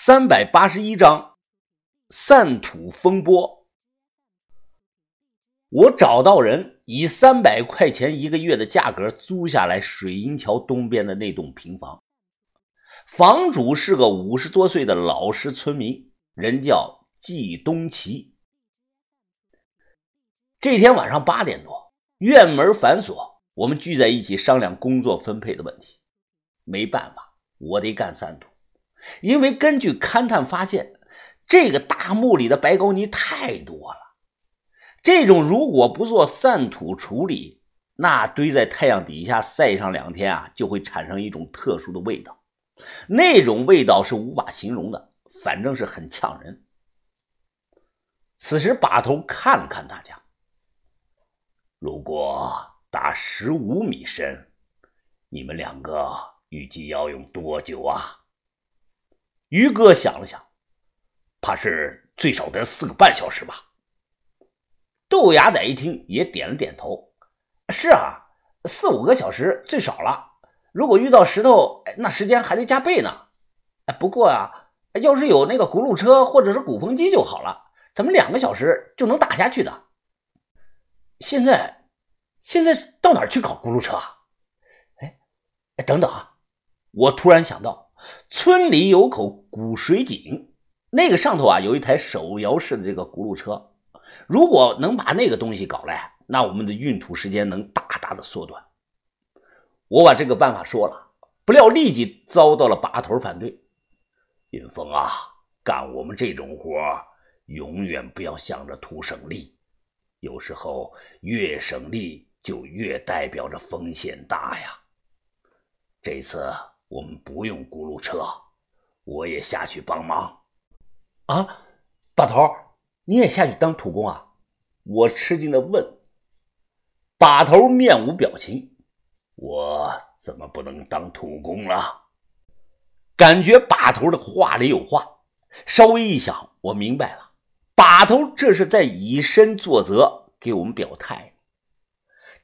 三百八十一章散土风波。我找到人，以三百块钱一个月的价格租下来水银桥东边的那栋平房。房主是个五十多岁的老实村民，人叫季东奇。这天晚上八点多，院门反锁，我们聚在一起商量工作分配的问题。没办法，我得干散土。因为根据勘探发现，这个大墓里的白膏泥太多了。这种如果不做散土处理，那堆在太阳底下晒上两天啊，就会产生一种特殊的味道。那种味道是无法形容的，反正是很呛人。此时把头看了看大家，如果打十五米深，你们两个预计要用多久啊？于哥想了想，怕是最少得四个半小时吧。豆芽仔一听也点了点头：“是啊，四五个小时最少了。如果遇到石头，那时间还得加倍呢。哎，不过啊，要是有那个轱辘车或者是鼓风机就好了，咱们两个小时就能打下去的。现在，现在到哪去搞轱辘车啊？哎，等等啊！我突然想到。”村里有口古水井，那个上头啊有一台手摇式的这个轱辘车，如果能把那个东西搞来，那我们的运土时间能大大的缩短。我把这个办法说了，不料立即遭到了把头反对。云峰啊，干我们这种活，永远不要想着图省力，有时候越省力就越代表着风险大呀。这次。我们不用轱辘车，我也下去帮忙。啊，把头，你也下去当土工啊？我吃惊的问。把头面无表情，我怎么不能当土工了？感觉把头的话里有话，稍微一想，我明白了，把头这是在以身作则，给我们表态。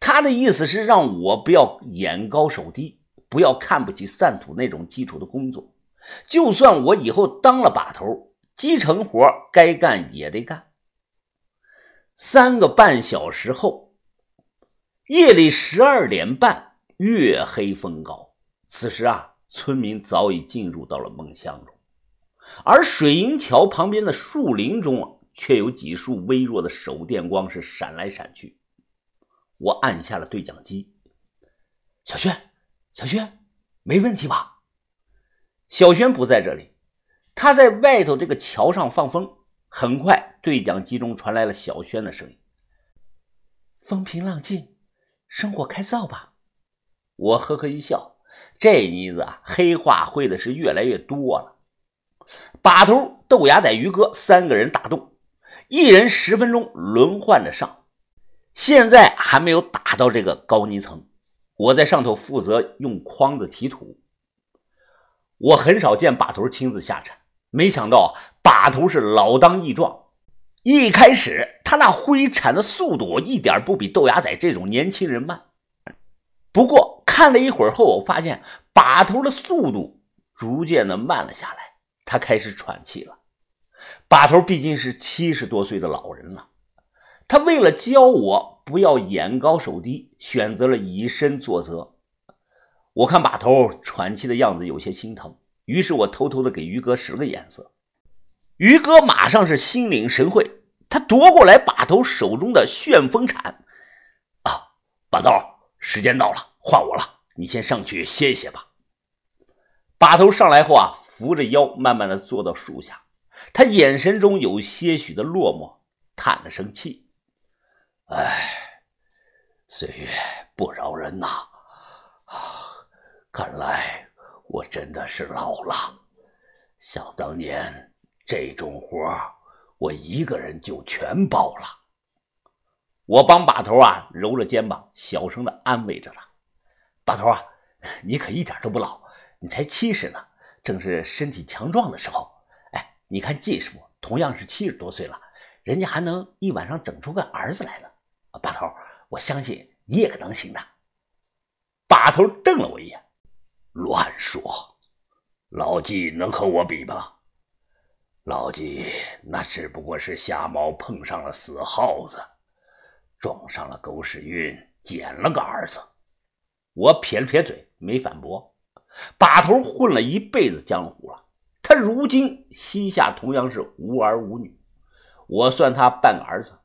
他的意思是让我不要眼高手低。不要看不起散土那种基础的工作，就算我以后当了把头，基层活该干也得干。三个半小时后，夜里十二点半，月黑风高。此时啊，村民早已进入到了梦乡中，而水银桥旁边的树林中啊，却有几束微弱的手电光是闪来闪去。我按下了对讲机，小轩。小轩，没问题吧？小轩不在这里，他在外头这个桥上放风。很快，对讲机中传来了小轩的声音：“风平浪静，生火开灶吧。”我呵呵一笑，这妮子啊，黑话会的是越来越多了。把头、豆芽仔、鱼哥三个人打洞，一人十分钟轮换着上。现在还没有打到这个高泥层。我在上头负责用筐子提土。我很少见把头亲自下铲，没想到把头是老当益壮。一开始他那挥铲的速度一点不比豆芽仔这种年轻人慢。不过看了一会儿后，我发现把头的速度逐渐的慢了下来，他开始喘气了。把头毕竟是七十多岁的老人了，他为了教我。不要眼高手低，选择了以身作则。我看把头喘气的样子有些心疼，于是我偷偷的给于哥使了个眼色。于哥马上是心领神会，他夺过来把头手中的旋风铲。啊，把头，时间到了，换我了，你先上去歇一歇吧。把头上来后啊，扶着腰，慢慢的坐到树下，他眼神中有些许的落寞，叹了声气。唉，岁月不饶人呐！啊，看来我真的是老了。想当年这种活我一个人就全包了。我帮把头啊揉着肩膀，小声的安慰着他：“把头啊，你可一点都不老，你才七十呢，正是身体强壮的时候。哎，你看季师傅同样是七十多岁了，人家还能一晚上整出个儿子来呢。”把头，我相信你也可能行的。把头瞪了我一眼，乱说，老纪能和我比吗？老纪那只不过是瞎猫碰上了死耗子，撞上了狗屎运，捡了个儿子。我撇了撇嘴，没反驳。把头混了一辈子江湖了，他如今膝下同样是无儿无女，我算他半个儿子，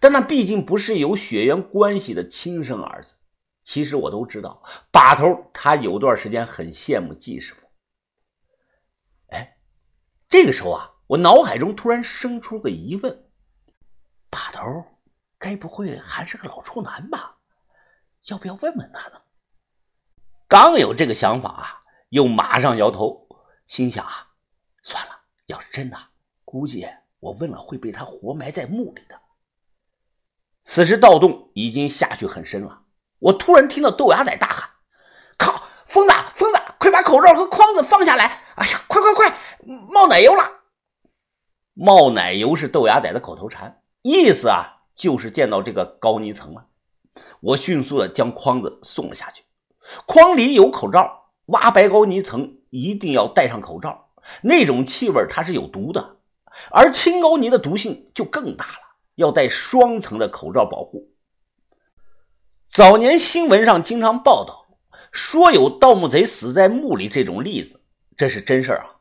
但那毕竟不是有血缘关系的亲生儿子。其实我都知道，把头他有段时间很羡慕季师傅。哎，这个时候啊。我脑海中突然生出个疑问：把头该不会还是个老处男吧？要不要问问他呢？刚有这个想法啊，又马上摇头，心想啊，算了，要是真的，估计我问了会被他活埋在墓里的。此时盗洞已经下去很深了，我突然听到豆芽仔大喊：“靠，疯子，疯子，快把口罩和筐子放下来！哎呀，快快快，冒奶油了！”冒奶油是豆芽仔的口头禅，意思啊就是见到这个高泥层了。我迅速的将筐子送了下去，筐里有口罩，挖白高泥层一定要戴上口罩，那种气味它是有毒的，而青高泥的毒性就更大了，要戴双层的口罩保护。早年新闻上经常报道说有盗墓贼死在墓里这种例子，这是真事儿啊。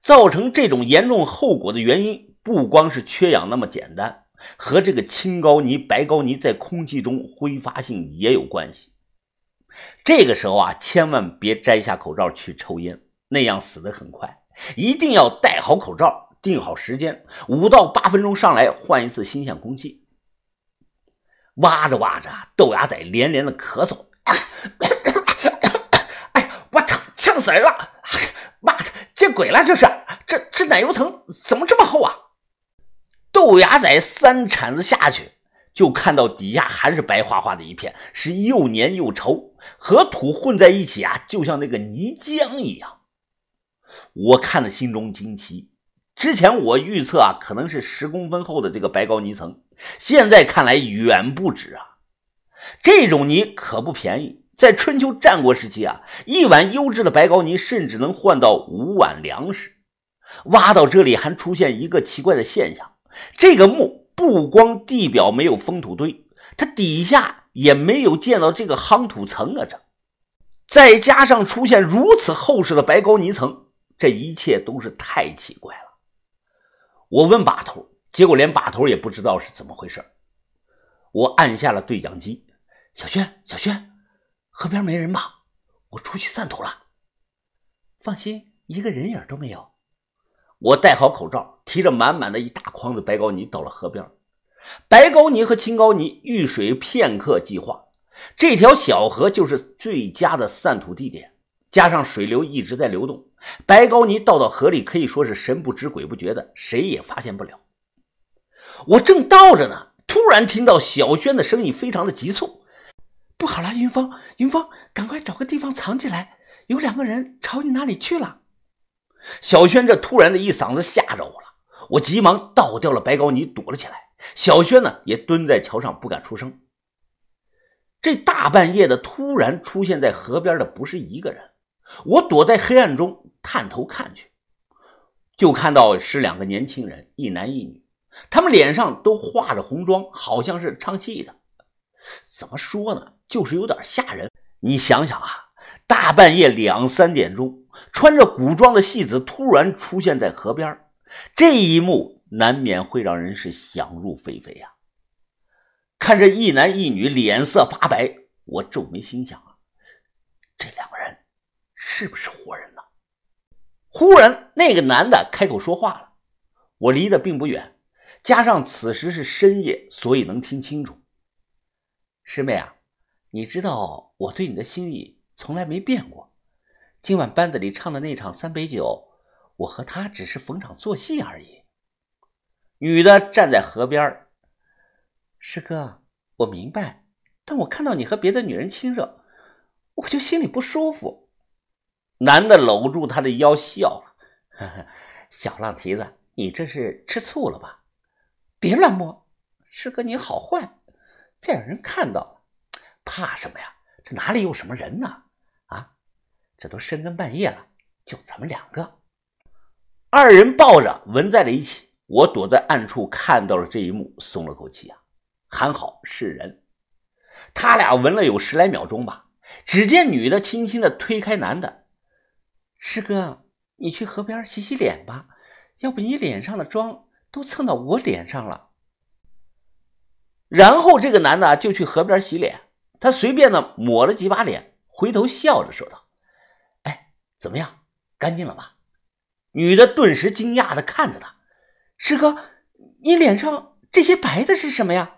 造成这种严重后果的原因，不光是缺氧那么简单，和这个青高泥、白高泥在空气中挥发性也有关系。这个时候啊，千万别摘下口罩去抽烟，那样死得很快。一定要戴好口罩，定好时间，五到八分钟上来换一次新鲜空气。挖着挖着，豆芽仔连连的咳嗽，哎，我操，呛死人了！妈的！见鬼了！这是这这奶油层怎么这么厚啊？豆芽仔三铲子下去，就看到底下还是白花花的一片，是又黏又稠，和土混在一起啊，就像那个泥浆一样。我看的心中惊奇。之前我预测啊，可能是十公分厚的这个白膏泥层，现在看来远不止啊。这种泥可不便宜。在春秋战国时期啊，一碗优质的白膏泥甚至能换到五碗粮食。挖到这里还出现一个奇怪的现象：这个墓不光地表没有封土堆，它底下也没有见到这个夯土层啊！这再加上出现如此厚实的白膏泥层，这一切都是太奇怪了。我问把头，结果连把头也不知道是怎么回事。我按下了对讲机：“小轩，小轩。”河边没人吧？我出去散土了。放心，一个人影都没有。我戴好口罩，提着满满的一大筐子白膏泥到了河边。白膏泥和青膏泥遇水片刻即化，这条小河就是最佳的散土地点。加上水流一直在流动，白高泥倒到河里可以说是神不知鬼不觉的，谁也发现不了。我正倒着呢，突然听到小轩的声音非常的急促。不好了，云峰，云峰，赶快找个地方藏起来！有两个人朝你那里去了。小轩这突然的一嗓子吓着我了，我急忙倒掉了白高泥，躲了起来。小轩呢，也蹲在桥上不敢出声。这大半夜的突然出现在河边的不是一个人，我躲在黑暗中探头看去，就看到是两个年轻人，一男一女，他们脸上都画着红妆，好像是唱戏的。怎么说呢？就是有点吓人。你想想啊，大半夜两三点钟，穿着古装的戏子突然出现在河边，这一幕难免会让人是想入非非呀。看着一男一女脸色发白，我皱眉心想啊，这两个人是不是活人呢？忽然，那个男的开口说话了。我离得并不远，加上此时是深夜，所以能听清楚。师妹啊，你知道我对你的心意从来没变过。今晚班子里唱的那场三杯酒，我和他只是逢场作戏而已。女的站在河边师哥，我明白，但我看到你和别的女人亲热，我就心里不舒服。男的搂住她的腰笑了：“呵呵，小浪蹄子，你这是吃醋了吧？别乱摸，师哥你好坏。”再让人看到了，怕什么呀？这哪里有什么人呢？啊，这都深更半夜了，就咱们两个。二人抱着纹在了一起。我躲在暗处看到了这一幕，松了口气啊，还好是人。他俩闻了有十来秒钟吧，只见女的轻轻的推开男的：“师哥，你去河边洗洗脸吧，要不你脸上的妆都蹭到我脸上了。”然后这个男的就去河边洗脸，他随便的抹了几把脸，回头笑着说道：“哎，怎么样，干净了吧？”女的顿时惊讶的看着他。师哥，你脸上这些白子是什么呀？